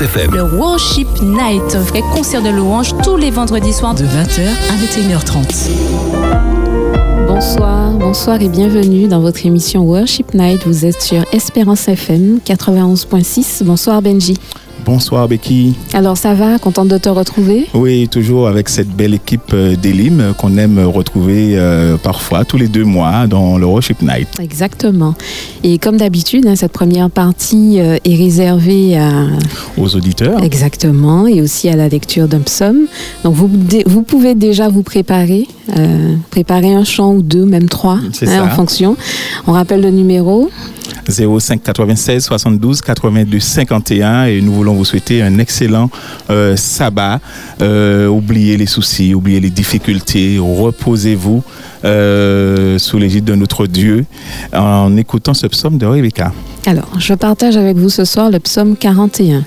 Espérance FM. Le Worship Night, un vrai concert de louanges tous les vendredis soirs de 20h à 21h30. Bonsoir, bonsoir et bienvenue dans votre émission Worship Night. Vous êtes sur Espérance FM 91.6. Bonsoir Benji. Bonsoir Becky. Alors ça va, contente de te retrouver? Oui, toujours avec cette belle équipe euh, d'Elim euh, qu'on aime retrouver euh, parfois tous les deux mois dans le Worship Night. Exactement. Et comme d'habitude, hein, cette première partie est réservée à... aux auditeurs. Exactement, et aussi à la lecture d'un psaume. Donc vous, vous pouvez déjà vous préparer, préparer un chant ou deux, même trois, hein, en fonction. On rappelle le numéro 05 96 72 82 51 et nous voulons vous souhaiter un excellent euh, sabbat. Euh, oubliez les soucis, oubliez les difficultés, reposez-vous euh, sous l'égide de notre Dieu en écoutant ce psaume de Rebecca. Alors, je partage avec vous ce soir le psaume 41.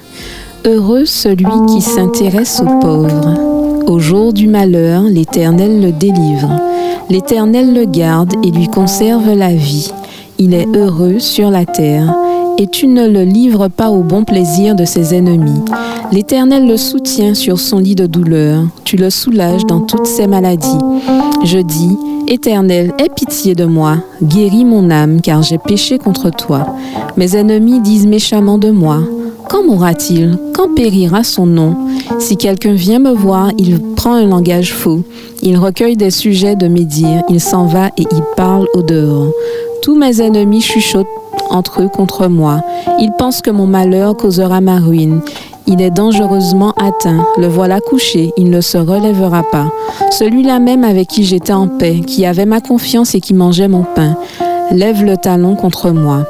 Heureux celui qui s'intéresse aux pauvres. Au jour du malheur, l'Éternel le délivre. L'Éternel le garde et lui conserve la vie il est heureux sur la terre, et tu ne le livres pas au bon plaisir de ses ennemis. L'Éternel le soutient sur son lit de douleur, tu le soulages dans toutes ses maladies. Je dis, Éternel, aie pitié de moi, guéris mon âme, car j'ai péché contre toi. Mes ennemis disent méchamment de moi. Quand mourra-t-il? Quand périra son nom? Si quelqu'un vient me voir, il prend un langage faux. Il recueille des sujets de mes il s'en va et il parle au dehors. Tous mes ennemis chuchotent entre eux contre moi. Ils pensent que mon malheur causera ma ruine. Il est dangereusement atteint. Le voilà couché. Il ne se relèvera pas. Celui-là même avec qui j'étais en paix, qui avait ma confiance et qui mangeait mon pain, lève le talon contre moi.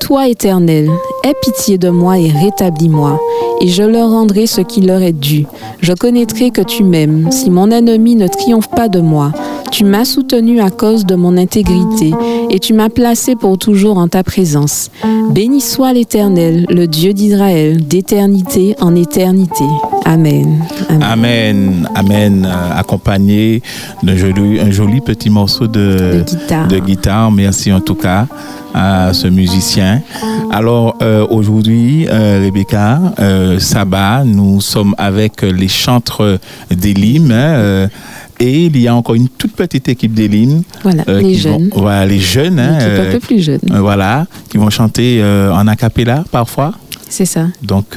Toi, Éternel, aie pitié de moi et rétablis-moi, et je leur rendrai ce qui leur est dû. Je connaîtrai que tu m'aimes, si mon ennemi ne triomphe pas de moi. Tu m'as soutenu à cause de mon intégrité, et tu m'as placé pour toujours en ta présence. Béni soit l'Éternel, le Dieu d'Israël, d'éternité en éternité. Amen. Amen. Amen. Euh, accompagné d'un joli, un joli petit morceau de, guitare. de guitare. Merci en tout cas à ce musicien. Alors euh, aujourd'hui, euh, Rebecca, euh, Sabah, nous sommes avec les chantres d'Elim. Hein, et il y a encore une toute petite équipe d'Elim. Voilà, les jeunes. voilà, les jeunes. Hein, un peu plus jeunes. voilà, qui vont chanter en a cappella parfois. C'est ça. Donc,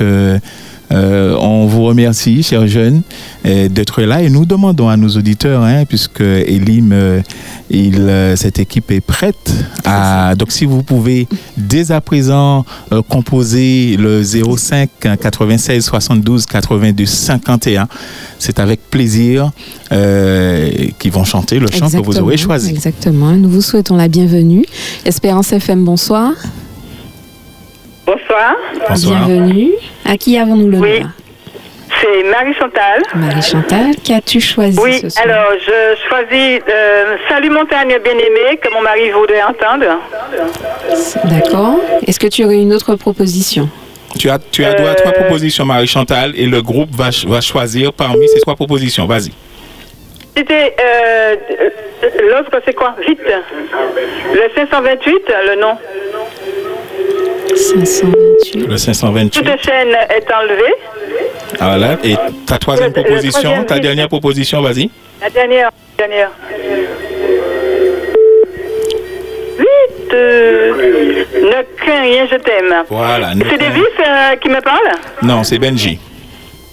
euh, on vous remercie, chers jeunes, euh, d'être là et nous demandons à nos auditeurs, hein, puisque Elim, euh, il, cette équipe est prête. À, donc, si vous pouvez dès à présent composer le 05 96 72 82 51, c'est avec plaisir qu'ils vont chanter le chant que vous aurez choisi. Exactement. Nous vous souhaitons la bienvenue. Espérance FM, bonsoir. Bonsoir. Bonsoir. Bienvenue. À qui avons-nous le Oui. C'est Marie-Chantal. Marie-Chantal, qu'as-tu choisi Oui, ce soir alors je choisis euh, Salut montagne bien-aimée, que mon mari voudrait entendre. D'accord. Est-ce que tu aurais une autre proposition tu as, tu as droit à trois Euh, propositions, Marie-Chantal, et le groupe va, ch- va choisir parmi ces trois propositions. Vas-y. C'était euh, l'autre, c'est quoi? Vite. Le 528, le nom. 528. Le 528. Toute chaîne est enlevée. Ah, voilà. Et ta troisième Le- le proposition, troisième ta dernière proposition, vas-y. La dernière. dernière. Vite. euh, ne crains rien, je t'aime. Voilà. C'est Davis euh, qui me parle Non, c'est Benji.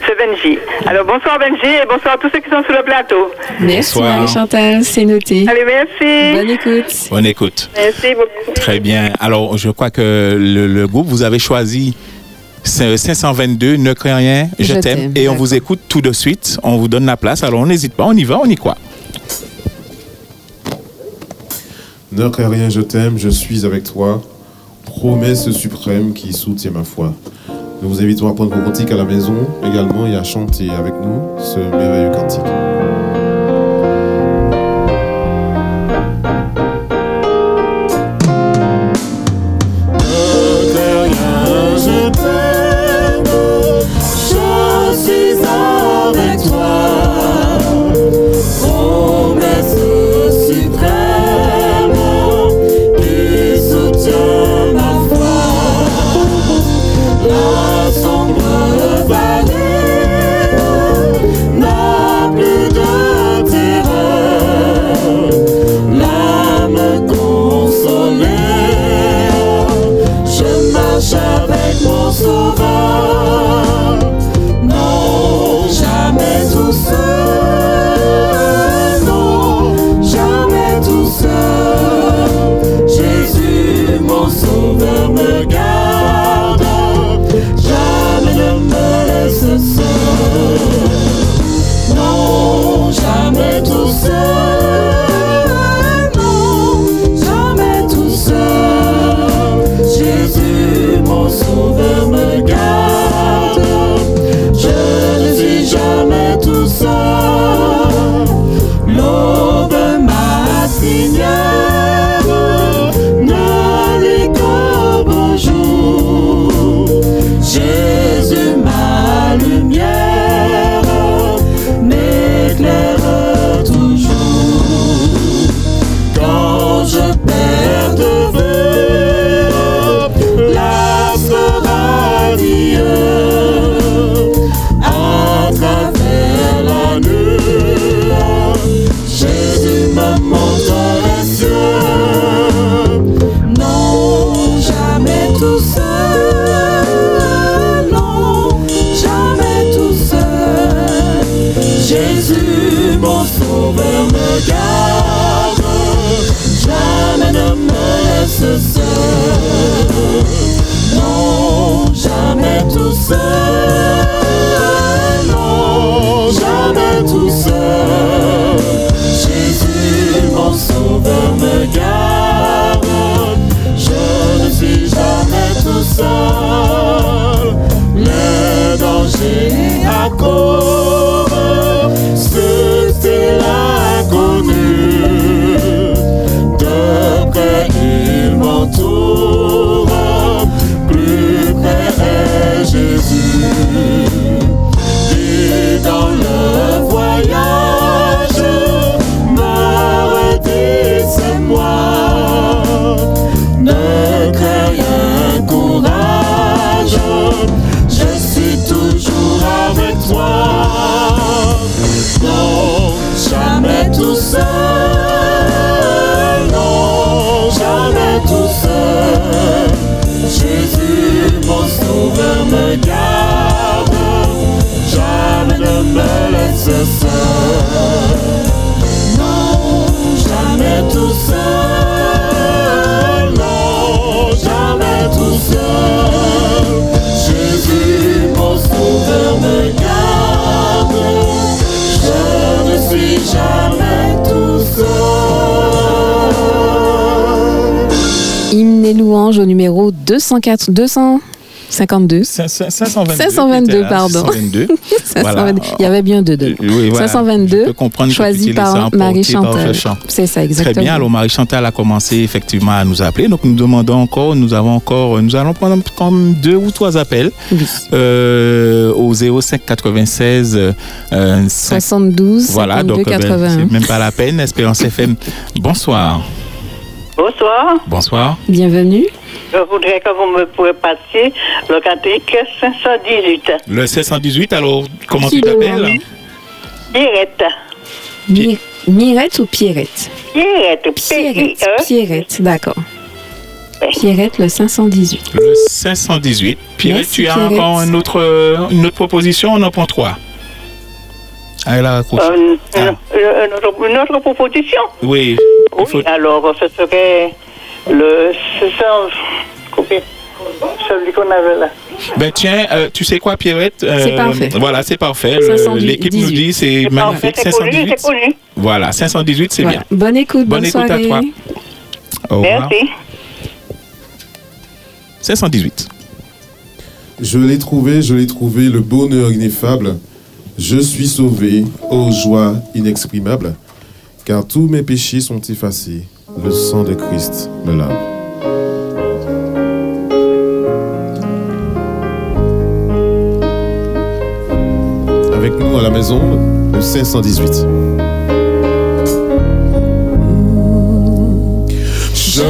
C'est Benji. Alors bonsoir Benji et bonsoir à tous ceux qui sont sur le plateau. Merci Bonsoir. Marie-Chantal, c'est noté. Allez, merci. Bonne écoute. Bonne écoute. Merci beaucoup. Très bien. Alors, je crois que le, le groupe, vous avez choisi 522, Ne crains rien, je, Je t'aime. Et on vous écoute tout de suite. On vous donne la place. Alors, on n'hésite pas. On y va, on y croit. Ne crains rien, je t'aime, je suis avec toi. Promesse suprême qui soutient ma foi. Nous vous invitons à prendre vos cantiques à la maison également et à chanter avec nous ce merveilleux cantique. Jamais tout seul, non, jamais tout seul. Jésus, mon sauveur, me garde, je ne suis jamais tout seul. Hymne et louange au numéro 204, 252. 522. 522, était là, pardon. 522. 522. Il y avait bien deux de Oui, voilà. 522, Je peux comprendre que choisi par emporter Marie par Chantal. ce chant. C'est ça, exactement. Très bien. Alors Marie Chantal a commencé effectivement à nous appeler. Donc nous demandons encore, nous avons encore, nous allons prendre comme deux ou trois appels Oui. euh, au 05 96 euh, 5 72, Voilà, 52, donc euh, ben, 81. c'est même pas la peine. Espérance FM. Bonsoir. Bonsoir. Bonsoir. Bienvenue. Je voudrais que vous me pouvez passer le cantique 518. Le 718, alors comment Qui tu le t'appelles? Pierrette. Mi- Mirette ou Pierrette? Pierrette. Pierrette. P-I-E. Pierrette, d'accord. Pierrette, le 518. Le 518. Pierre, Merci, tu as Pierrette. encore une autre, une autre proposition On en prend trois? Ah, elle a raccroché. Euh, Ah. une, une autre, proposition Oui. Oui, faut- alors ce serait le 600. Coupé. Celui qu'on avait là. Ben tiens, euh, tu sais quoi, Pierrette Euh, C'est parfait. Voilà, c'est parfait. Le- 518. L'équipe nous dit c'est C'est parfait, magnifique. c'est connu, 518. c'est connu. Voilà, 518, c'est Voilà. bien. Bonne écoute, bonne, Bonne écoute à toi. Au revoir. Merci. 518. Je l'ai trouvé, je l'ai trouvé, le bonheur ineffable. Je suis sauvé, ô joie inexprimable, car tous mes péchés sont effacés. Le sang de Christ me lave. Avec nous à la maison, le 518. Je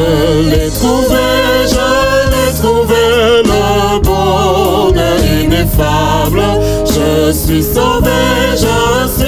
l'ai trouvé, je l'ai trouvé, le bonheur ineffable. Suis sauvé, je suis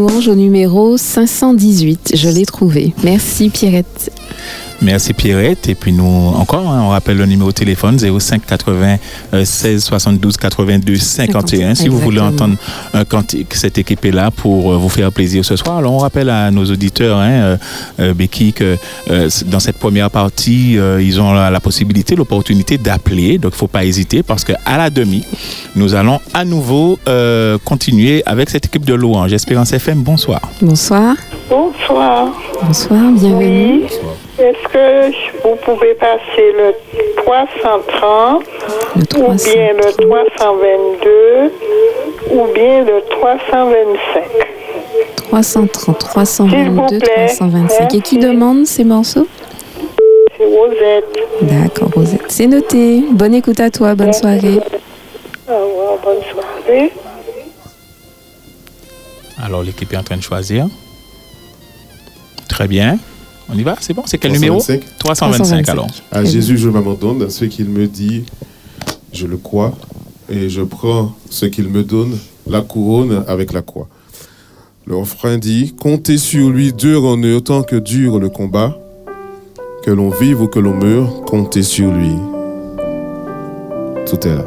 au numéro 518. Je l'ai trouvé. Merci Pierrette. Merci Pierrette. Et puis nous, encore, hein, on rappelle le numéro de téléphone 05 80 euh, 16 72 82 51. Si vous voulez entendre un cantique, cette équipe est là pour euh, vous faire plaisir ce soir. Alors on rappelle à nos auditeurs, hein, euh, euh, Becky, que euh, dans cette première partie, euh, ils ont la, la possibilité, l'opportunité d'appeler. Donc il ne faut pas hésiter parce qu'à la demi, nous allons à nouveau euh, continuer avec cette équipe de louanges. Espérance FM, bonsoir. Bonsoir. Bonsoir. Bonsoir, bienvenue. Oui. Est-ce que vous pouvez passer le 330 Le ou 300. bien le 322 ou bien le 325 330, S'il vous 322, plaît. 325. Et qui demande ces morceaux? C'est Rosette. D'accord, Rosette. C'est noté. Bonne écoute à toi. Bonne soirée. Au revoir, bonne soirée. Alors l'équipe est en train de choisir. Très bien. On y va, c'est bon C'est quel numéro? 325. 325 alors. À Jésus, je m'abandonne. Ce qu'il me dit, je le crois. Et je prends ce qu'il me donne, la couronne avec la croix. Le refrain dit Comptez sur lui dur en eux, tant que dure le combat. Que l'on vive ou que l'on meure, comptez sur lui. Tout est là.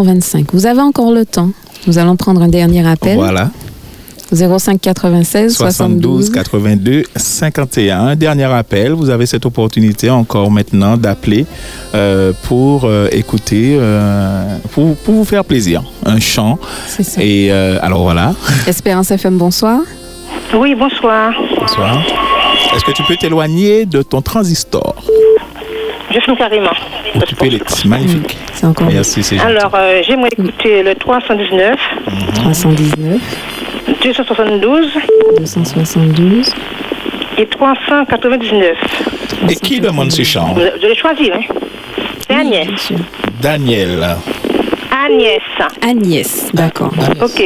325. Vous avez encore le temps. Nous allons prendre un dernier appel. Voilà. 05 96 72 82 51. Un dernier appel. Vous avez cette opportunité encore maintenant d'appeler euh, pour euh, écouter, euh, pour, pour vous faire plaisir. Un chant. C'est ça. Et euh, alors voilà. Espérance FM, bonsoir. Oui, bonsoir. Bonsoir. Est-ce que tu peux t'éloigner de ton transistor? Je finis carrément. Ou tu peux les- Magnifique. Encore Merci, c'est. Alors, euh, j'aimerais écouter le 319, 319, 272 272. et 399. Et qui demande ce chant Vous vous allez choisir, hein C'est Agnès. Daniel. Agnès. Agnès, d'accord. Ok.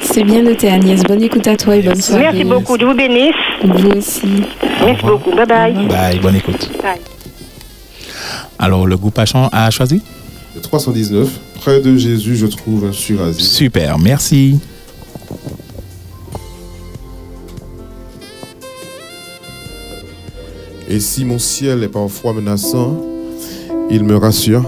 C'est bien noté, Agnès. Bonne écoute à toi et bonne soirée. Merci beaucoup. Dieu vous bénisse. Vous aussi. Merci beaucoup. Bye bye. Bye, bonne écoute. Bye. Alors, le groupe a, choisi? Le 319, près de Jésus, je trouve un surasile. Super, merci. Et si mon ciel est parfois menaçant, il me rassure.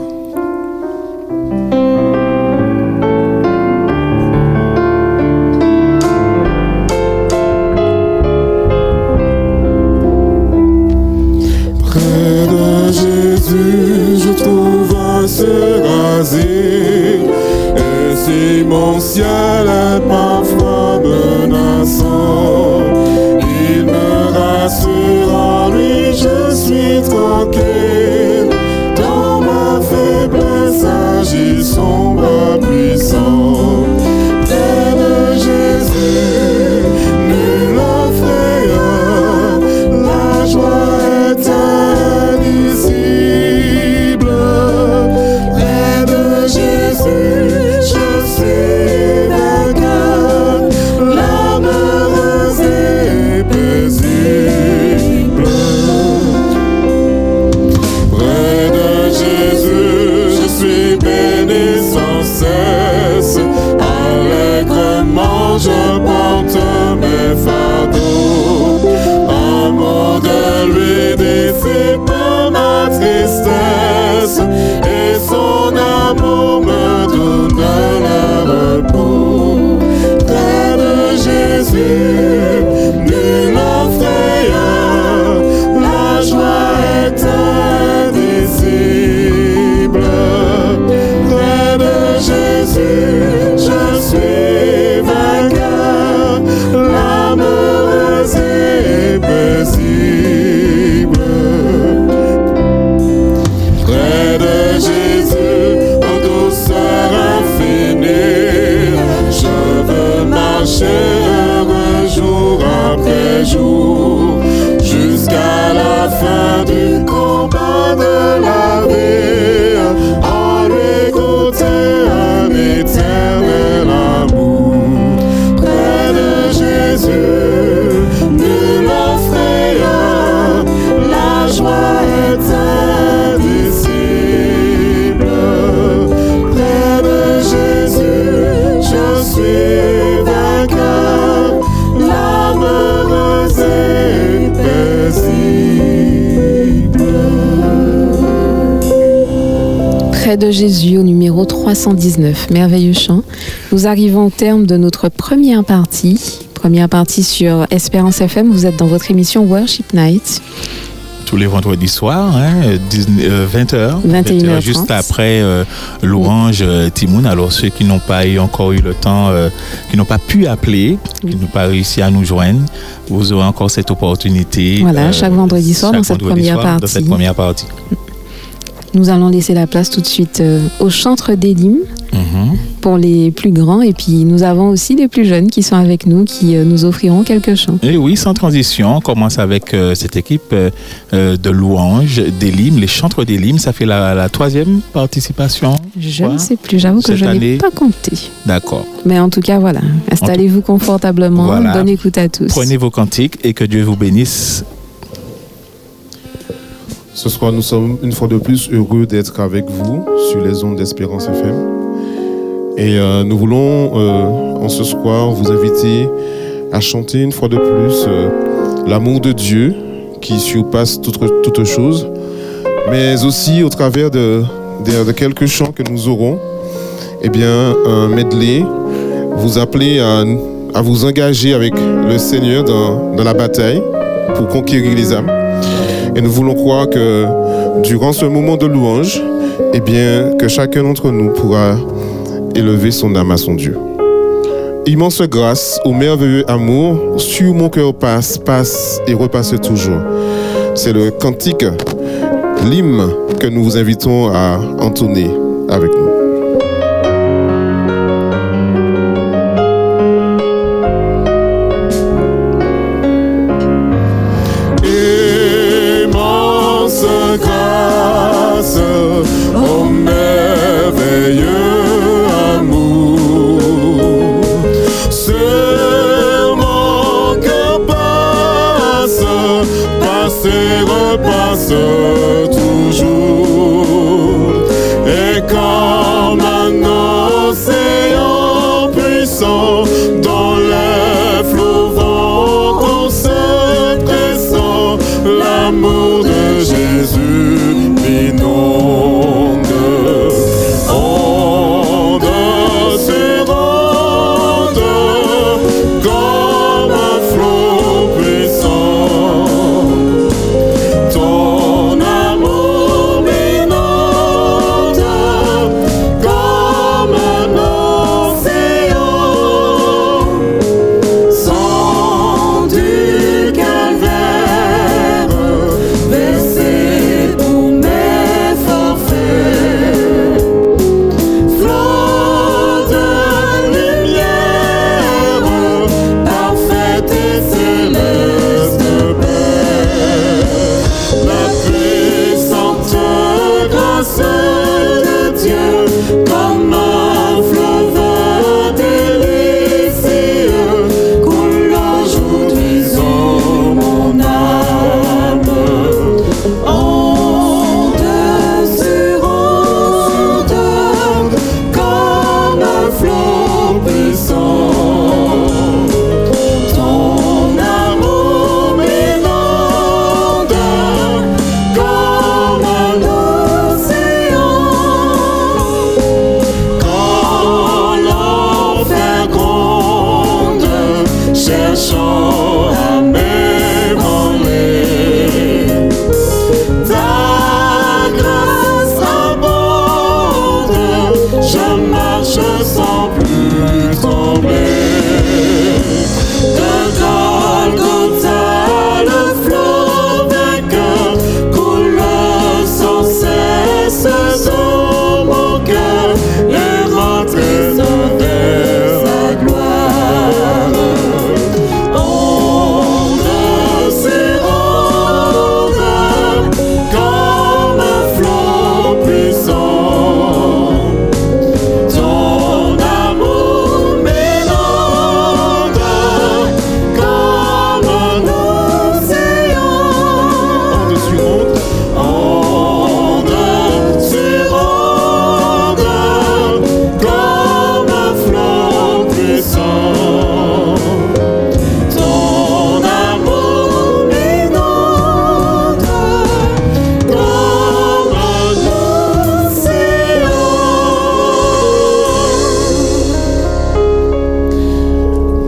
De Jésus au numéro 319. Merveilleux chant. Nous arrivons au terme de notre première partie. Première partie sur Espérance FM. Vous êtes dans votre émission Worship Night. Tous les vendredis soirs, hein, 20h. 21h30. Juste après euh, Louange euh, Timoun. Alors, ceux qui n'ont pas eu encore eu le temps, euh, qui n'ont pas pu appeler, qui n'ont pas réussi à nous joindre, vous aurez encore cette opportunité. Voilà, chaque vendredi soir chaque dans soir cette première partie. Nous allons laisser la place tout de suite euh, au chantre d'Élim Mhm. pour les plus grands. Et puis nous avons aussi les plus jeunes qui sont avec nous, qui euh, nous offriront quelques chants. Et oui, sans transition, on commence avec euh, cette équipe euh, de louanges d'Elim, les chantres d'Elim. Ça fait la, la troisième participation. Je Quoi ne sais plus, j'avoue que je n'ai pas compté. D'accord. Mais en tout cas, voilà. Installez-vous confortablement. Voilà. Bonne écoute à tous. Prenez vos cantiques et que Dieu vous bénisse. Ce soir, nous sommes une fois de plus heureux d'être avec vous sur les ondes d'Espérance FM. Et euh, nous voulons, euh, en ce soir, vous inviter à chanter une fois de plus euh, l'amour de Dieu qui surpasse toute, toute chose, mais aussi au travers de, quelques chants que nous aurons. eh bien, un medley, vous appelez à, vous engager avec le Seigneur dans la bataille pour conquérir les âmes. Et nous voulons croire que durant ce moment de louange, eh bien, que chacun d'entre nous pourra élever son âme à son Dieu. Immense grâce au merveilleux amour, sur mon cœur passe, passe et repasse toujours. C'est le cantique, l'hymne que nous vous invitons à entonner avec nous.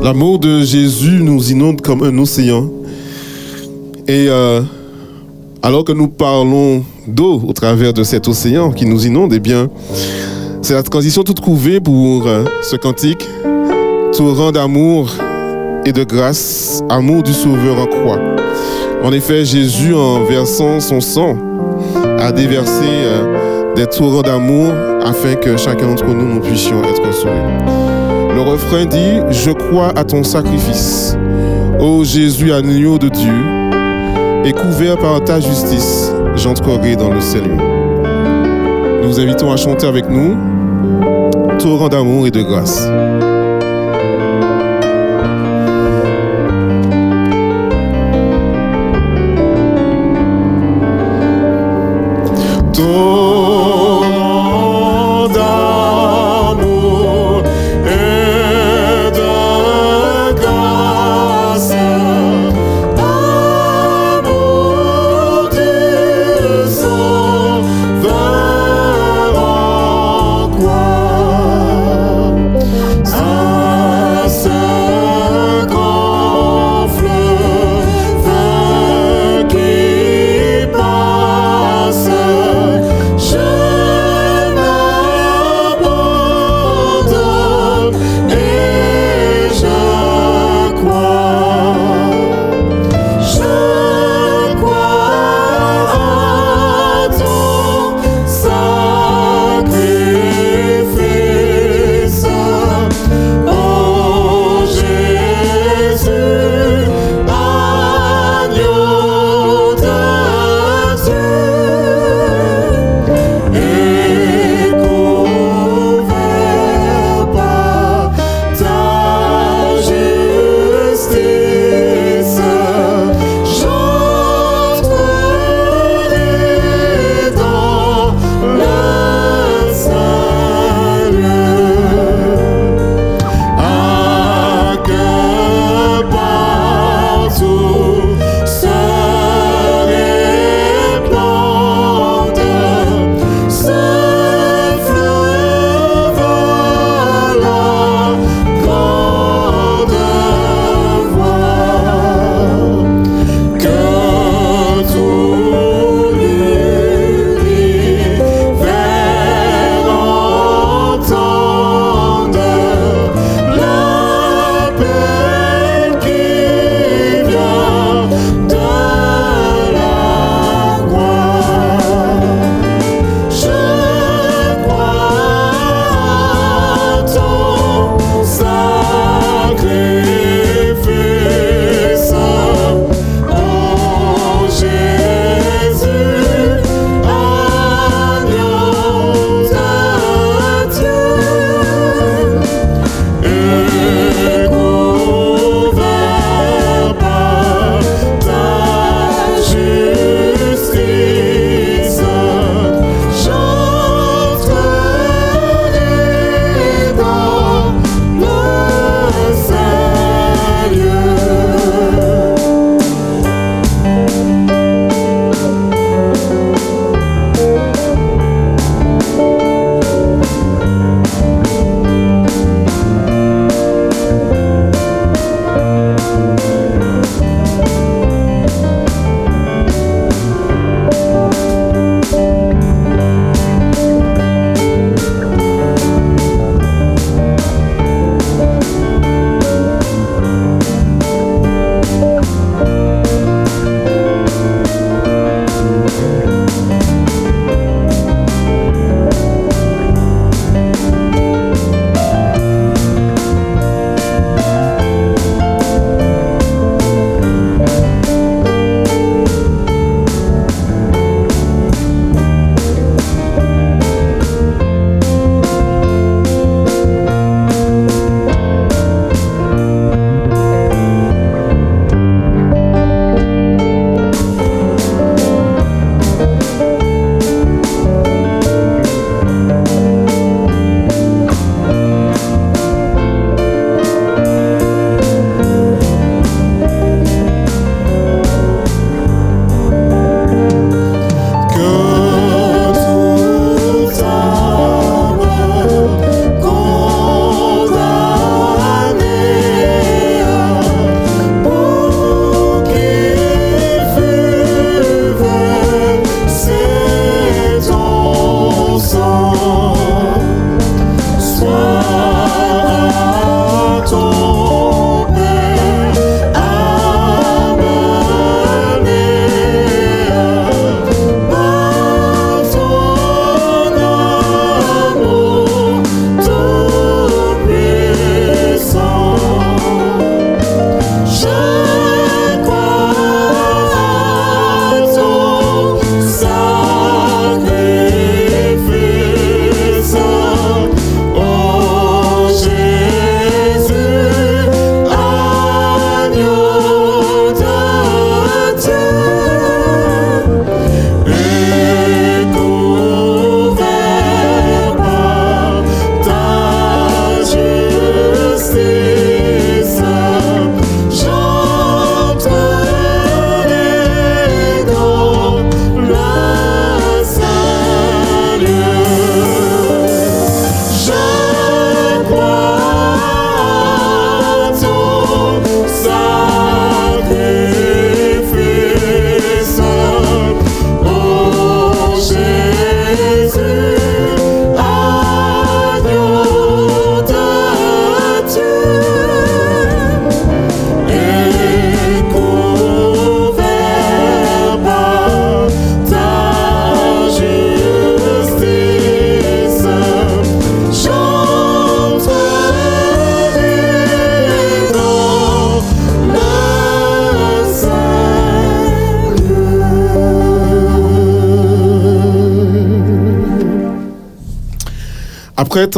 L'amour de Jésus nous inonde comme un océan. Et euh, alors que nous parlons d'eau au travers de cet océan qui nous inonde, eh bien, c'est la transition toute trouvée pour euh, ce cantique, torrent d'amour et de grâce, amour du Sauveur en croix. En effet, Jésus, en versant son sang, a déversé euh, des torrents d'amour afin que chacun d'entre nous, nous puissions être sauvés. Le refrain dit Je crois à ton sacrifice, ô Jésus, agneau de Dieu, et couvert par ta justice, j'entrerai dans le salut. Nous invitons à chanter avec nous Torrent d'amour et de grâce.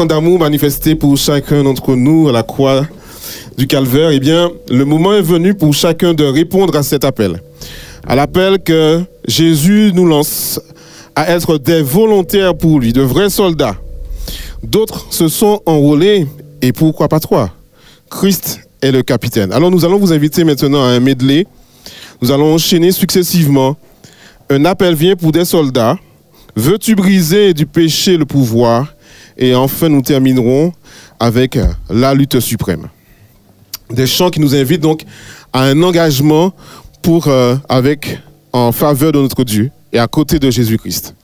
D'amour manifesté pour chacun d'entre nous à la croix du calvaire, eh bien, le moment est venu pour chacun de répondre à cet appel. À l'appel que Jésus nous lance à être des volontaires pour lui, de vrais soldats. D'autres se sont enrôlés, et pourquoi pas toi Christ est le capitaine. Alors nous allons vous inviter maintenant à un medley. Nous allons enchaîner successivement. Un appel vient pour des soldats. Veux-tu briser du péché le pouvoir? Et enfin, nous terminerons avec la lutte suprême. Des chants qui nous invitent donc à un engagement pour, euh, avec, en faveur de notre Dieu et à côté de Jésus-Christ.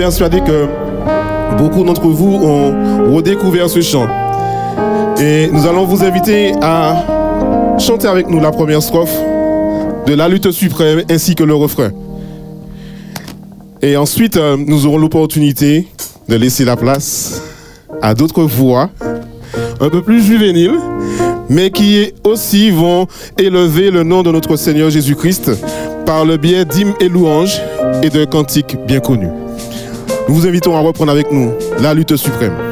Persuadés que beaucoup d'entre vous ont redécouvert ce chant. Et nous allons vous inviter à chanter avec nous la première strophe de la lutte suprême ainsi que le refrain. Et ensuite, euh, nous aurons l'opportunité de laisser la place à d'autres voix un peu plus juvéniles, mais qui aussi vont élever le nom de notre Seigneur Jésus-Christ par le biais d'hymnes et louanges et de cantiques bien connus. Nous vous invitons à reprendre avec nous la lutte suprême.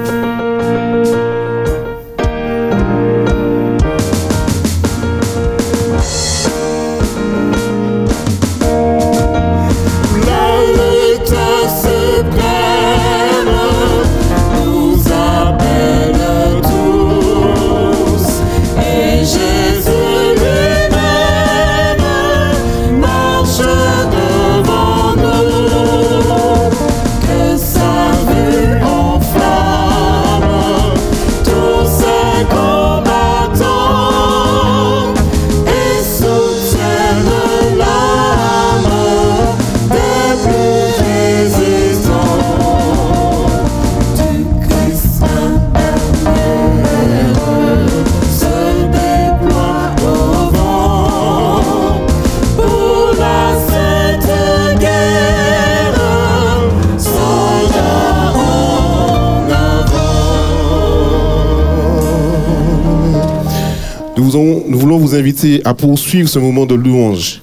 À poursuivre ce moment de louange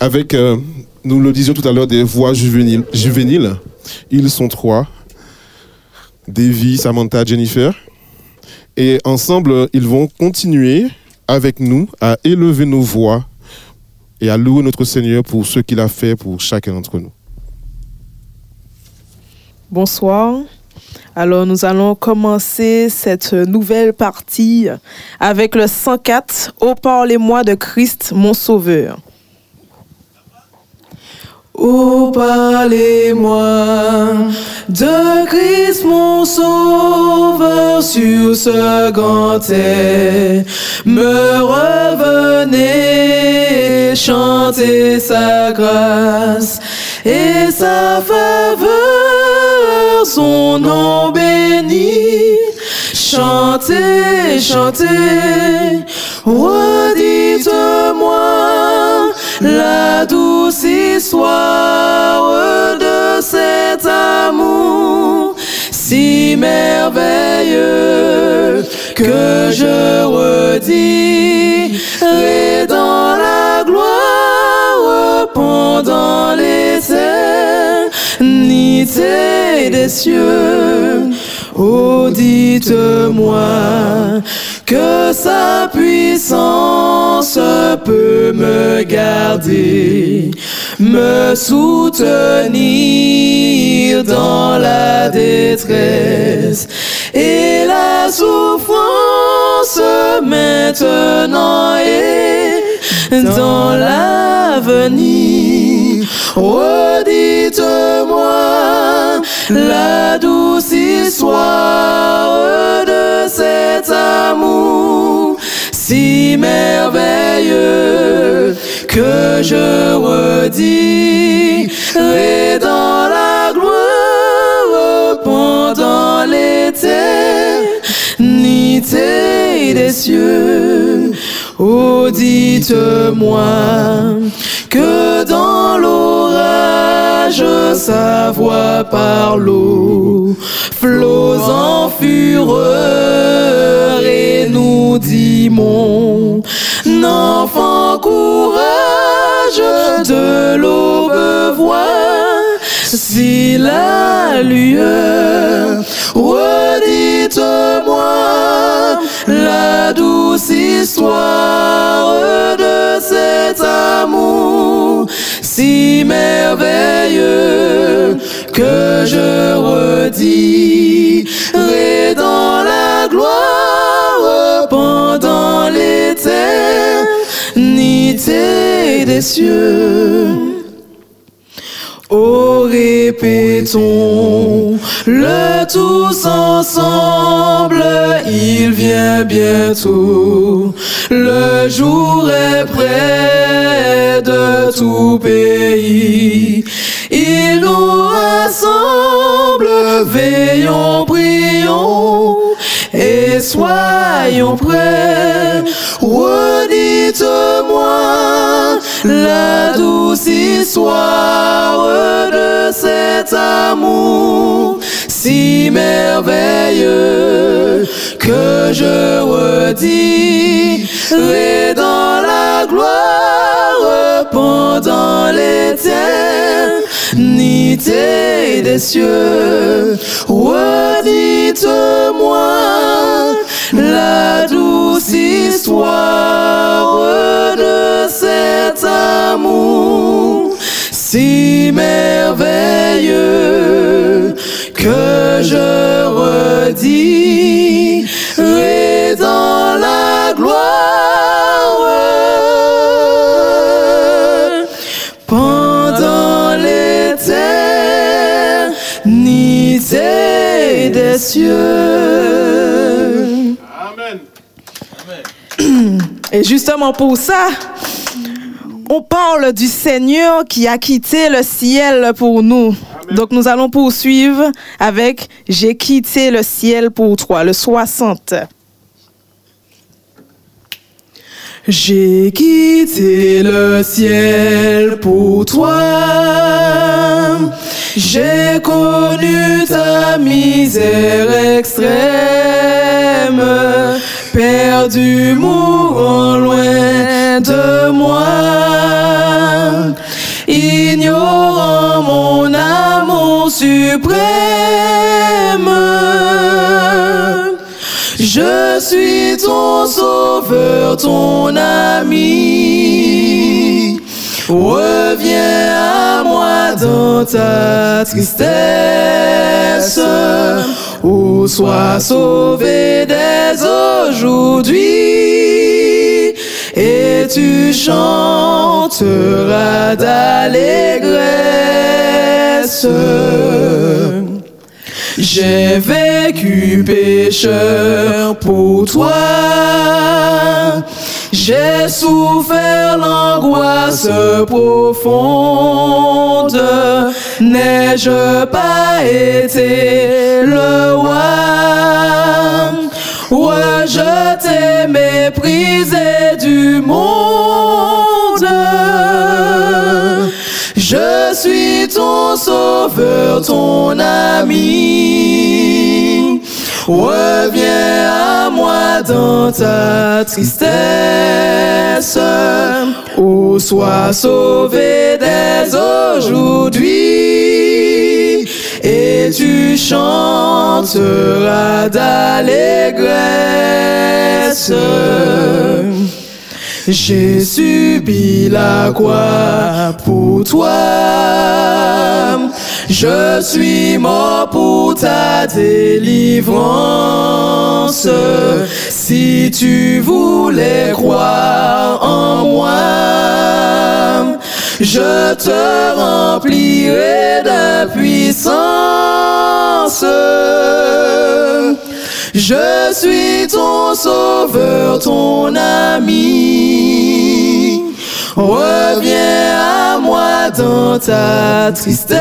avec, euh, nous le disions tout à l'heure, des voix juvéniles. juvéniles. Ils sont trois. Davy, Samantha, Jennifer. Et ensemble, ils vont continuer avec nous à élever nos voix et à louer notre Seigneur pour ce qu'il a fait pour chacun d'entre nous. Bonsoir. Alors nous allons commencer cette nouvelle partie avec le 104 Ô parlez-moi de Christ mon sauveur. Ô parlez-moi de Christ mon sauveur sur ce grand air. Me revenez chanter sa grâce et sa faveur, son nom béni. Chantez, chantez, redites-moi la douce histoire de cet amour si merveilleux que je redirai dans la gloire pendant l'éternité des cieux. Oh, dites-moi que sa puissance peut me garder, me soutenir dans la détresse et la souffrance maintenant et dans l'avenir. Redites-moi la douce histoire de cet amour si merveilleux que je redirai dans la gloire pendant des cieux. Oh, dites-moi que dans l'orage sa voix par l'eau, flots en fureur et nous dit mon enfant courage de l'aube voix si la lueur redites-moi la douce histoire de cet amour si merveilleux que je redirai dans la gloire pendant l'éternité des cieux. Oh, répétons le tous ensemble, il vient bientôt. Le jour est près de tout pays. Il nous rassemble, veillons, prions et soyons prêts. Redites-moi la douce histoire de cet amour si merveilleux que je redirai dans la gloire pendant l'éternité des cieux. Redites-moi la douce histoire de cet amour si merveilleux que je redirai dans la gloire pendant l'éternité des cieux. Et justement pour ça, on parle du Seigneur qui a quitté le ciel pour nous. Donc nous allons poursuivre avec J'ai quitté le ciel pour toi, le 60. J'ai quitté le ciel pour toi. J'ai connu ta misère extrême, perdu mourant loin de moi, ignorant mon amour suprême. Je suis ton sauveur, ton ami. Reviens à moi dans ta tristesse. Ou sois sauvé dès aujourd'hui. Et tu chanteras d'allégresse. J'ai vécu pécheur pour toi. J'ai souffert l'angoisse profonde. N'ai-je pas été le roi? Ouais, je t'ai méprisé du monde. Je suis ton sauveur, ton ami. Reviens à moi dans ta tristesse. Ou sois sauvé dès aujourd'hui. Et tu chanteras d'allégresse. J'ai subi la croix pour toi. Je suis mort pour ta délivrance. Si tu voulais croire en moi, je te remplirai de puissance. Je suis ton sauveur, ton ami. Reviens à moi dans ta tristesse.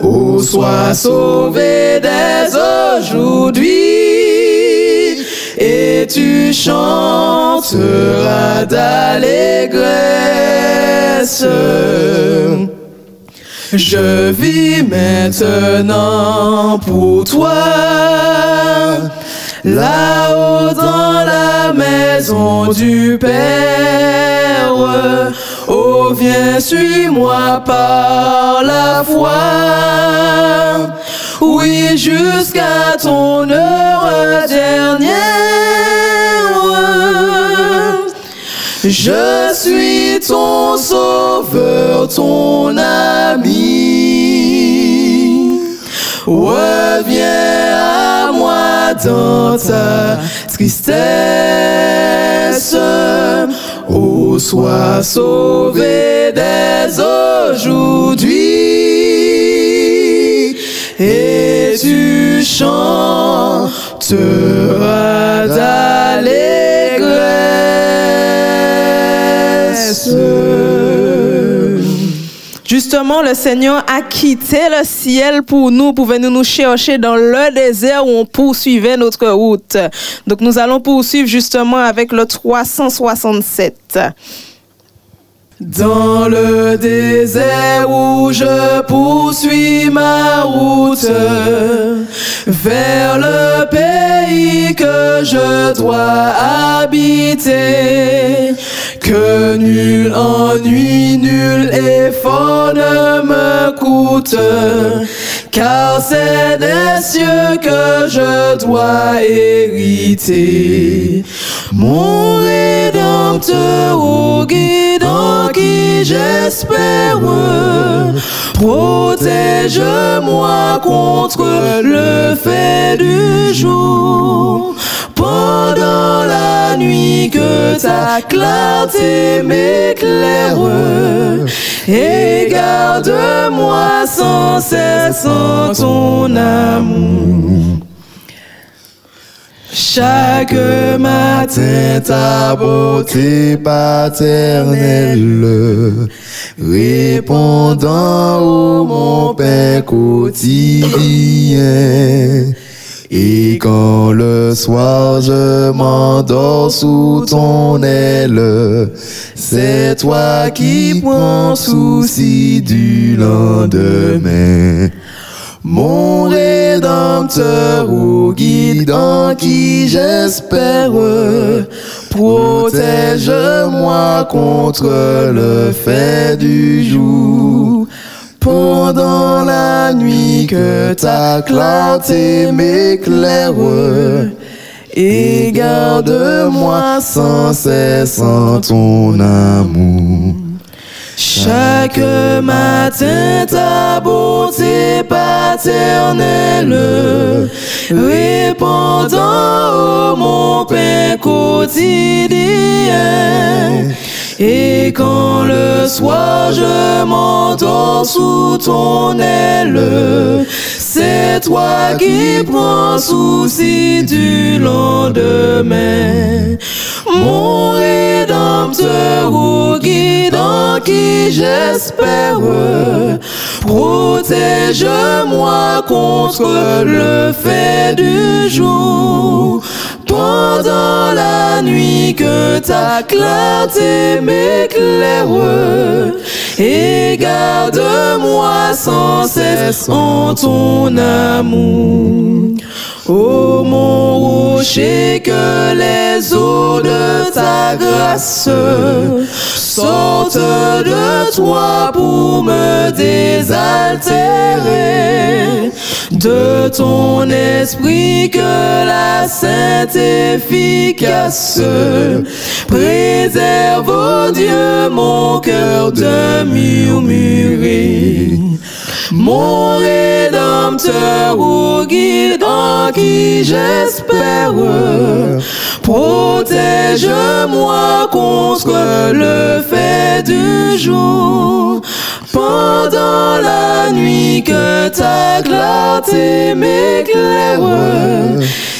Ou sois sauvé dès aujourd'hui. et tu chanteras d'allégresse. Je vis maintenant pour toi, là-haut dans la maison du Père. Oh, viens, suis-moi par la foi. Oui, jusqu'à ton heure dernière. Je suis ton sauveur, ton ami. Reviens à moi dans ta tristesse. Oh, sois sauvé dès aujourd'hui. Et tu chanteras d'allégresse. Justement, le Seigneur a quitté le ciel pour nous, pour venir nous chercher dans le désert où on poursuivait notre route. Donc nous allons poursuivre justement avec le 367. Dans le désert où je poursuis ma route vers le pays que je dois habiter, que nul ennui, nul effort ne me coûte, car c'est des cieux que je dois hériter. Mon rédempteur au guide qui j'espère, protège-moi contre le fait du jour. Pendant la nuit que ta clarté m'éclaire et garde-moi sans cesse en ton amour. Chaque matin, ta beauté paternelle, répondant au mon pain quotidien. Et quand le soir je m'endors sous ton aile, c'est toi qui prends souci du lendemain. Mon rédempteur ou guide en qui j'espère, protège-moi contre le fait du jour. Pendant nuit que ta clarté m'éclaire et garde-moi sans cesse en ton amour. Chaque matin, ta bonté paternelle, répandant au mon pain quotidien. Et quand le soir je m'endors sous ton aile, c'est toi qui prends souci du lendemain. Mon rédempteur ou guide en qui j'espère, protège-moi contre le fait du jour. Pendant la nuit que ta clarté m'éclaire et garde-moi sans cesse en ton amour. Ô mon rocher, que les eaux de ta grâce sortent de toi pour me désaltérer. De ton esprit que la sainte efficace préserve, oh Dieu, mon cœur de murmurer. Mon rédempteur ou guide en qui j'espère, protège-moi contre le fait du jour. Pendant la nuit que ta clarté m'éclaire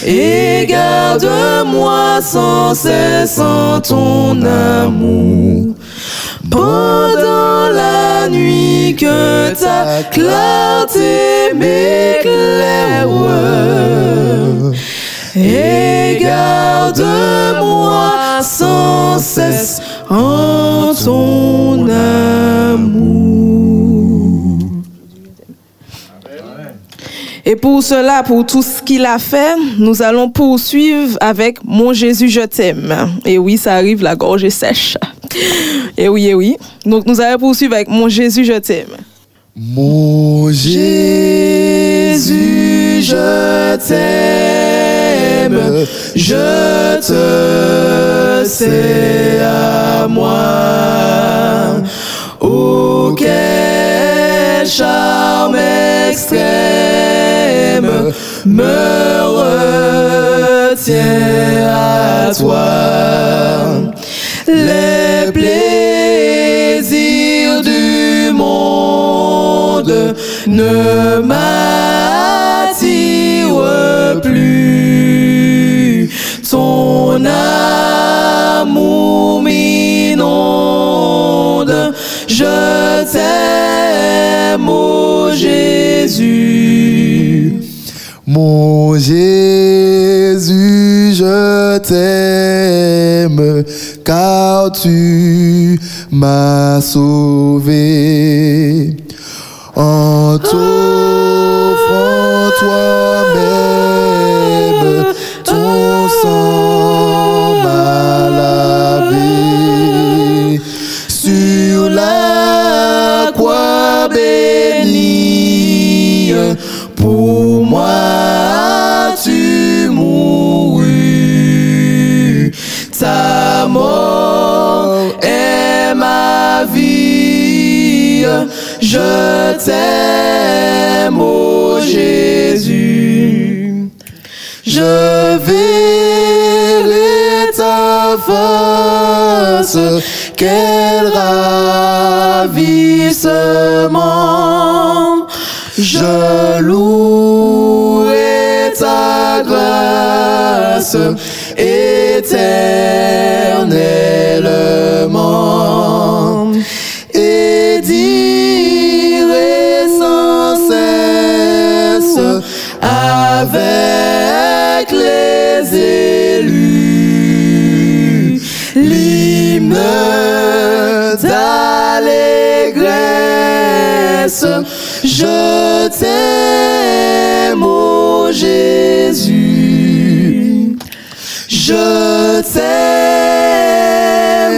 et garde-moi sans cesse en ton amour. Pendant la nuit que ta clarté m'éclaire et garde-moi sans cesse en ton amour. Et pour cela, pour tout ce qu'il a fait, nous allons poursuivre avec Mon Jésus, je t'aime. Et oui, ça arrive, la gorge est sèche. Et oui, et oui. Donc nous allons poursuivre avec Mon Jésus, je t'aime. Mon Jésus, je t'aime, je te sais à moi. Oh, quel charme extrême me retient à toi. Les plaisirs du monde ne m'attirent plus. Ton amour m'inonde. Je t'aime, ô Jésus. Mon Jésus, je t'aime, car tu m'as sauvé. En t'offrant toi-même, t'aime, ô Jésus. Je verrai ta face, quel ravissement. Je louerai ta grâce éternellement Je t'aime, ô Jésus. Je t'aime,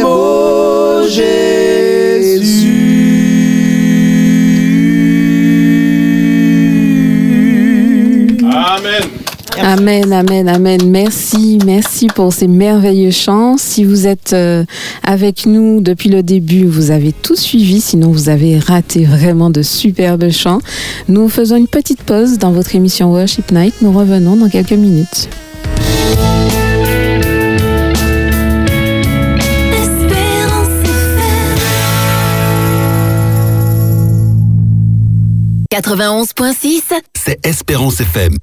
ô Jésus. Amen. Amen, amen, amen. Merci, merci pour ces merveilleux chants. Si vous êtes euh, avec nous depuis le début, vous avez tout suivi, sinon vous avez raté vraiment de superbes chants. Nous faisons une petite pause dans votre émission Worship Night. Nous revenons dans quelques minutes. 91.6, c'est Espérance FM.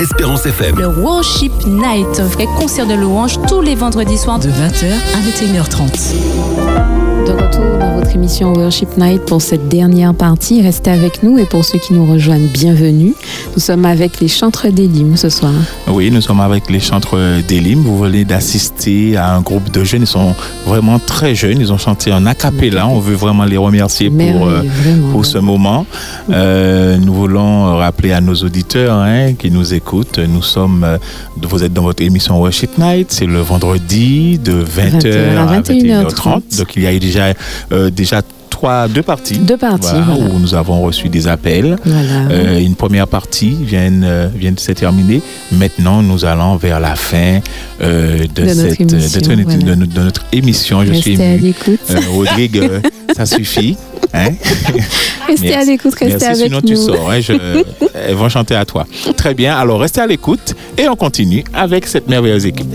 Espérance FM. Le Worship Night, vrai concert de louanges tous les vendredis soirs de 20h à 21h30. De retour dans votre émission Worship Night pour cette dernière partie. Restez avec nous et pour ceux qui nous rejoignent, bienvenue. Nous sommes avec les chantres d'Elim ce soir. Oui, nous sommes avec les chantres d'Elim. Vous venez d'assister à un groupe de jeunes. Ils sont vraiment très jeunes. Ils ont chanté en acapella. On veut vraiment les remercier pour, euh, pour ce moment. Euh, nous voulons rappeler à nos auditeurs hein, qui nous écoutent. Nous sommes, euh, vous êtes dans votre émission Worship Night. C'est le vendredi de 20h, 20h à 21h30. 21h30. Donc il y a déjà, euh, déjà trois, deux parties. Deux parties. Voilà, voilà. Où nous avons reçu des appels. Voilà. Euh, une première partie vient, euh, vient de se terminer. Maintenant, nous allons vers la fin euh, de, De cette, notre émission, de, notre- voilà. de notre- de notre émission. Je suis Restez à ému. l'écoute. Rodrigue, ça suffit. Hein? Restez à l'écoute, restez Merci, avec sinon nous. tu sors. hein, je- elles vont chanter à toi. Très bien, alors restez à l'écoute et on continue avec cette merveilleuse équipe.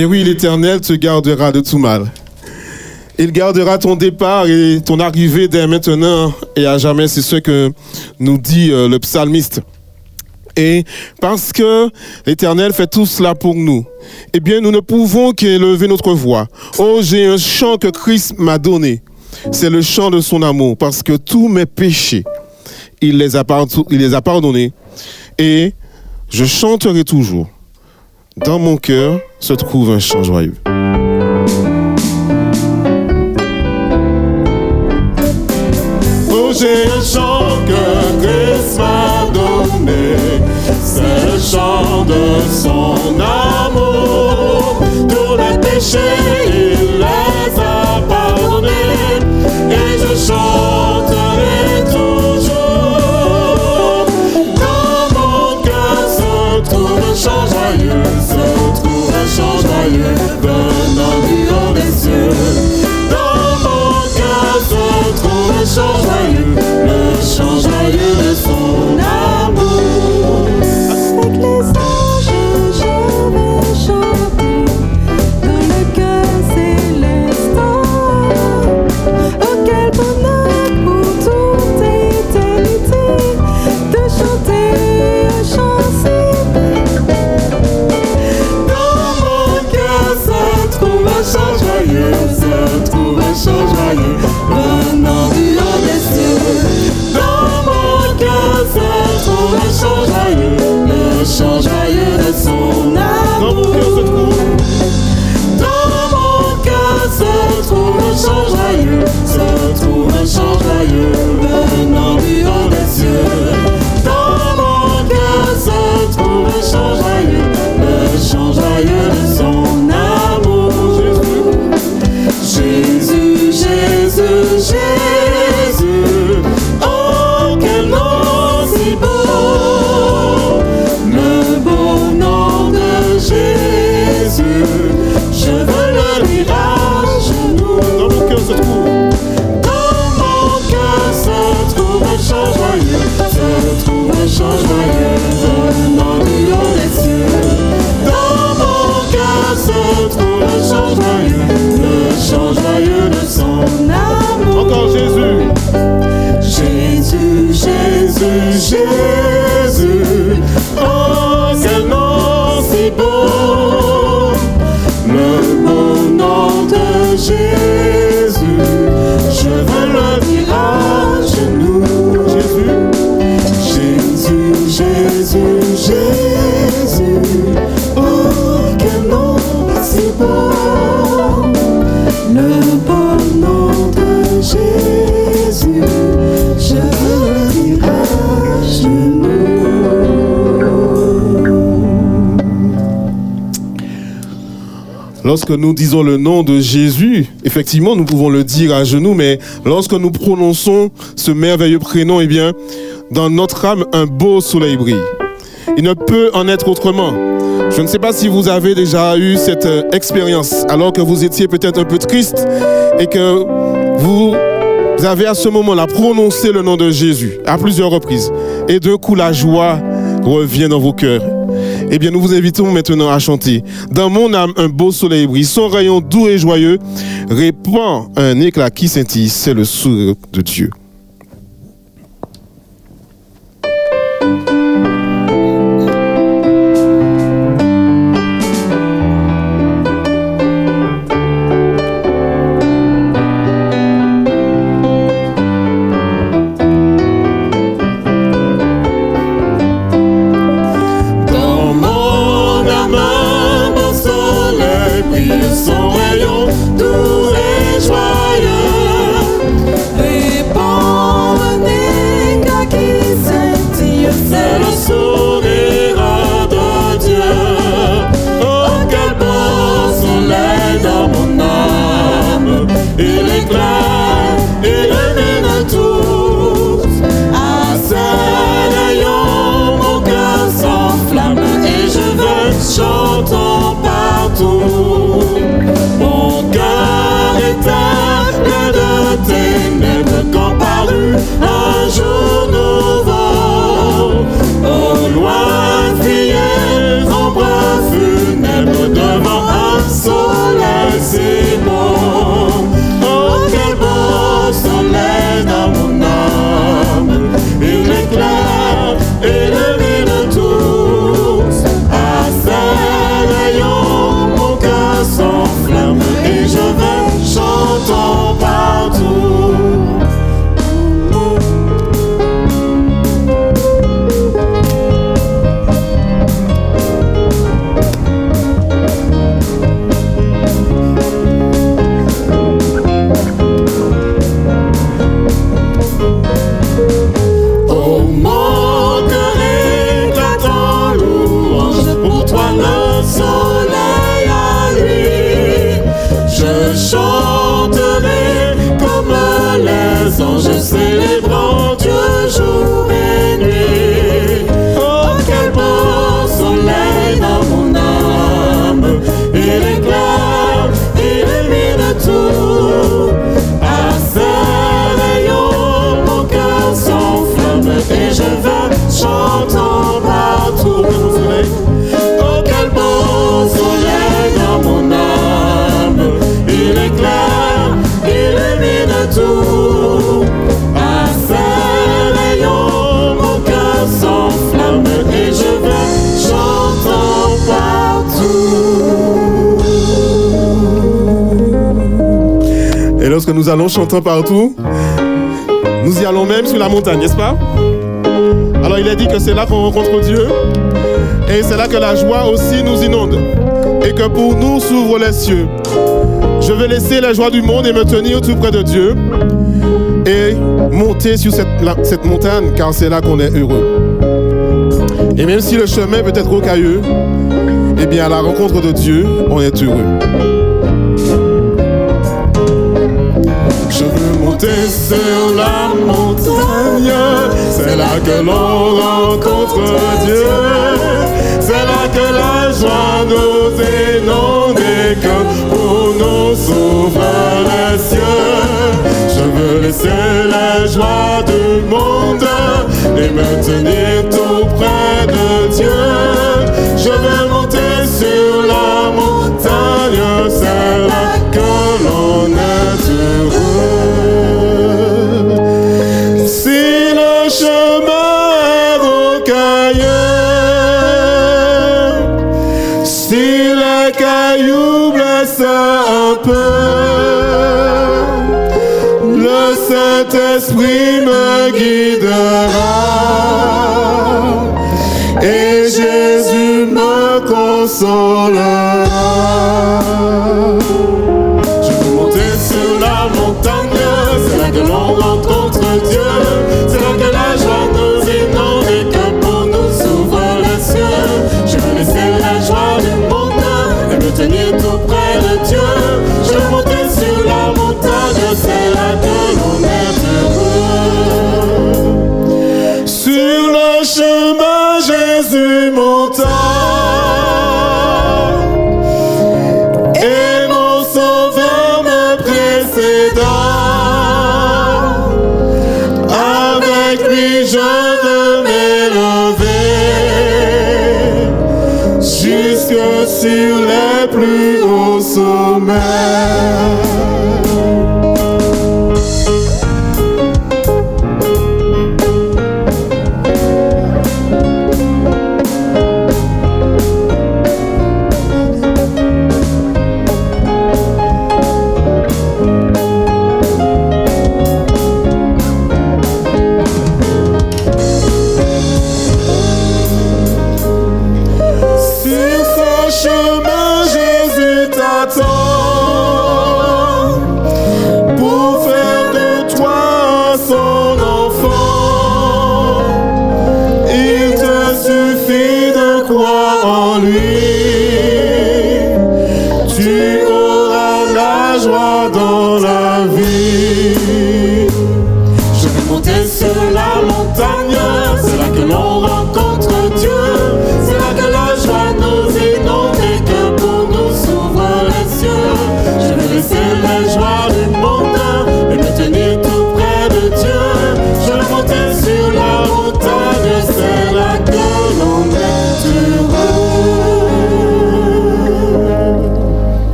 Et oui, l'Éternel te gardera de tout mal. Il gardera ton départ et ton arrivée dès maintenant et à jamais. C'est ce que nous dit euh, le psalmiste. Et parce que l'Éternel fait tout cela pour nous, eh bien, nous ne pouvons qu'élever notre voix. Oh, j'ai un chant que Christ m'a donné. C'est le chant de son amour, parce que tous mes péchés, il les a, il les a pardonnés. Et je chanterai toujours. Dans mon cœur se trouve un chant joyeux. Oh, j'ai un chant que Christ m'a donné, c'est le chant de son amour. Tous les péchés, Nous disons le nom de Jésus, effectivement, nous pouvons le dire à genoux, mais lorsque nous prononçons ce merveilleux prénom, eh bien, dans notre âme, un beau soleil brille. Il ne peut en être autrement. Je ne sais pas si vous avez déjà eu cette euh, expérience, alors que vous étiez peut-être un peu triste et que vous avez à ce moment-là prononcé le nom de Jésus à plusieurs reprises. Et d'un coup, la joie revient dans vos cœurs. Eh bien, nous vous invitons maintenant à chanter. Dans mon âme, un beau soleil brille. Son rayon doux et joyeux répand un éclat qui scintille. C'est le sourire de Dieu. Nous allons chantant partout, nous y allons même sur la montagne, n'est-ce pas? Alors il est dit que c'est là qu'on rencontre Dieu et c'est là que la joie aussi nous inonde et que pour nous s'ouvrent les cieux. Je vais laisser la joie du monde et me tenir tout près de Dieu et monter sur cette, cette montagne car c'est là qu'on est heureux. Et même si le chemin peut être rocailleux, eh bien à la rencontre de Dieu, on est heureux. Je veux monter sur la montagne, c'est là que l'on rencontre Dieu. C'est là que la joie nous inonde et que pour nous s'ouvre les cieux. Je veux laisser la joie du monde et me tenir tout près de Dieu. Je veux monter sur la montagne,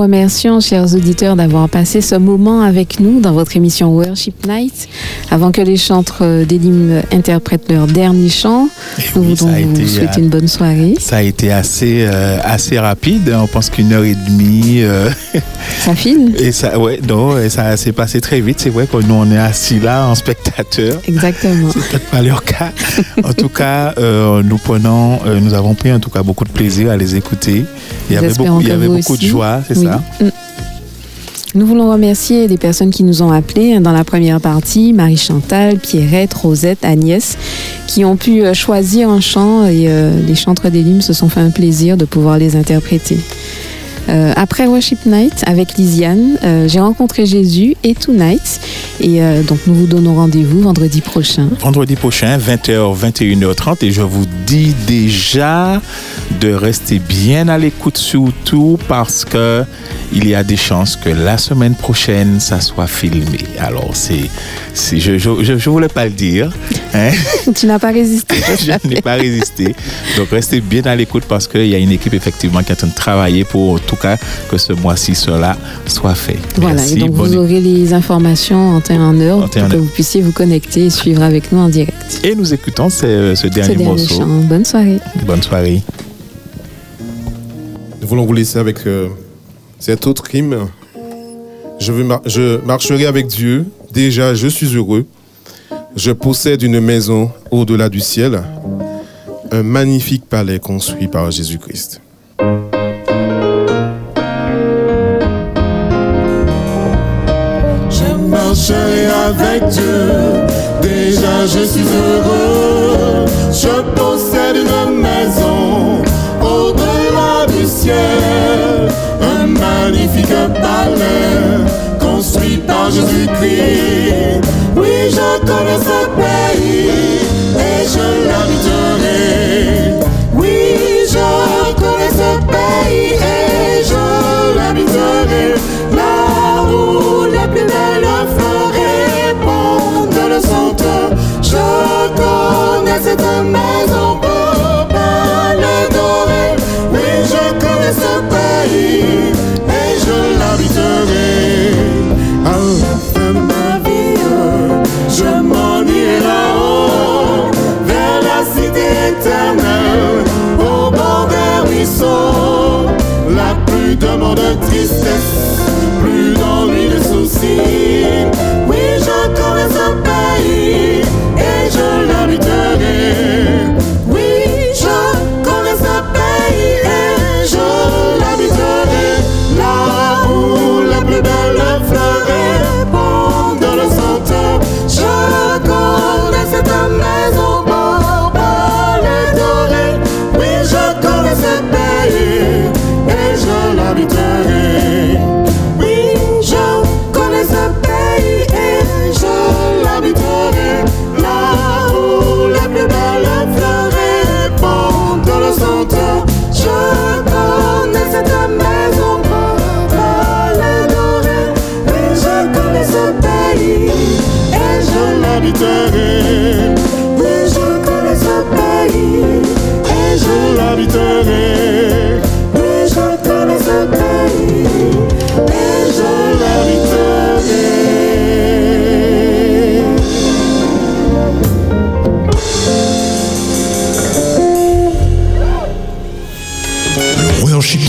remercions, chers auditeurs, d'avoir passé ce moment avec nous dans votre émission Worship Night. Avant que les chantres d'Elim interprètent leur dernier chant, nous oui, vous souhaiter euh, une bonne soirée. Ça a été assez, euh, assez rapide. On pense qu'une heure et demie. euh, Ça file et ça, ouais, non, et ça s'est passé très vite. C'est vrai que nous, on est assis là en spectateur. Exactement. C'est peut-être pas leur cas. En tout cas, euh, nous prenons, euh, nous avons pris en tout cas beaucoup de plaisir à les écouter. Il y avait beaucoup, il y avait beaucoup de joie, c'est Oui. ça? Mm. Nous voulons remercier les personnes qui nous ont appelés dans la première partie, Marie-Chantal, Pierrette, Rosette, Agnès, qui ont pu euh, choisir un chant et euh, les chantres d'Elim se sont fait un plaisir de pouvoir les interpréter. Euh, après Worship Night avec Lisiane, euh, j'ai rencontré Jésus et Tonight. Et euh, donc nous vous donnons rendez-vous vendredi prochain. Vendredi prochain, 20h, 21h30. Et je vous dis déjà de rester bien à l'écoute surtout parce que il y a des chances que la semaine prochaine, ça soit filmé. Alors, c'est, je, je, je, je voulais pas le dire. hein. tu n'as pas résisté. je n'ai pas résisté. Donc, restez bien à l'écoute parce qu'il y a une équipe effectivement qui est en train de travailler pour, tout cas, que ce mois-ci, cela soit fait. Voilà, Merci, et donc bonne vous aurez les informations en temps et en heure En en pour que heure. vous puissiez vous connecter et suivre avec nous en direct. Et nous écoutons ce, ce Ce dernier dernier morceau. chant. Bonne soirée. Bonne soirée. Nous voulons vous laisser avec euh, cet autre hymne. Je, veux mar- je marcherai avec Dieu. Déjà, je suis heureux. Je possède une maison au-delà du ciel. Un magnifique palais construit par Jésus-Christ. Marcherai avec Dieu, déjà je suis heureux. Je possède une maison au-delà du ciel, un magnifique palais construit par Jésus-Christ.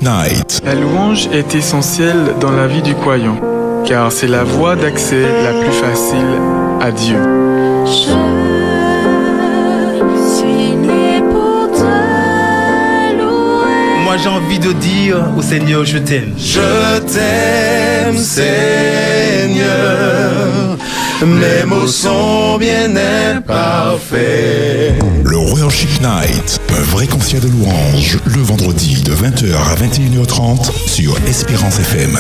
Night. La louange est essentielle dans la vie du croyant, car c'est la voie d'accès la plus facile à Dieu. Moi j'ai envie de dire au Seigneur je t'aime. Je t'aime, Seigneur. Mes mots sont bien imparfaits. Le Worship Night. Un vrai concert de louanges. Le vendredi de 20h à 21h30 sur Espérance FM.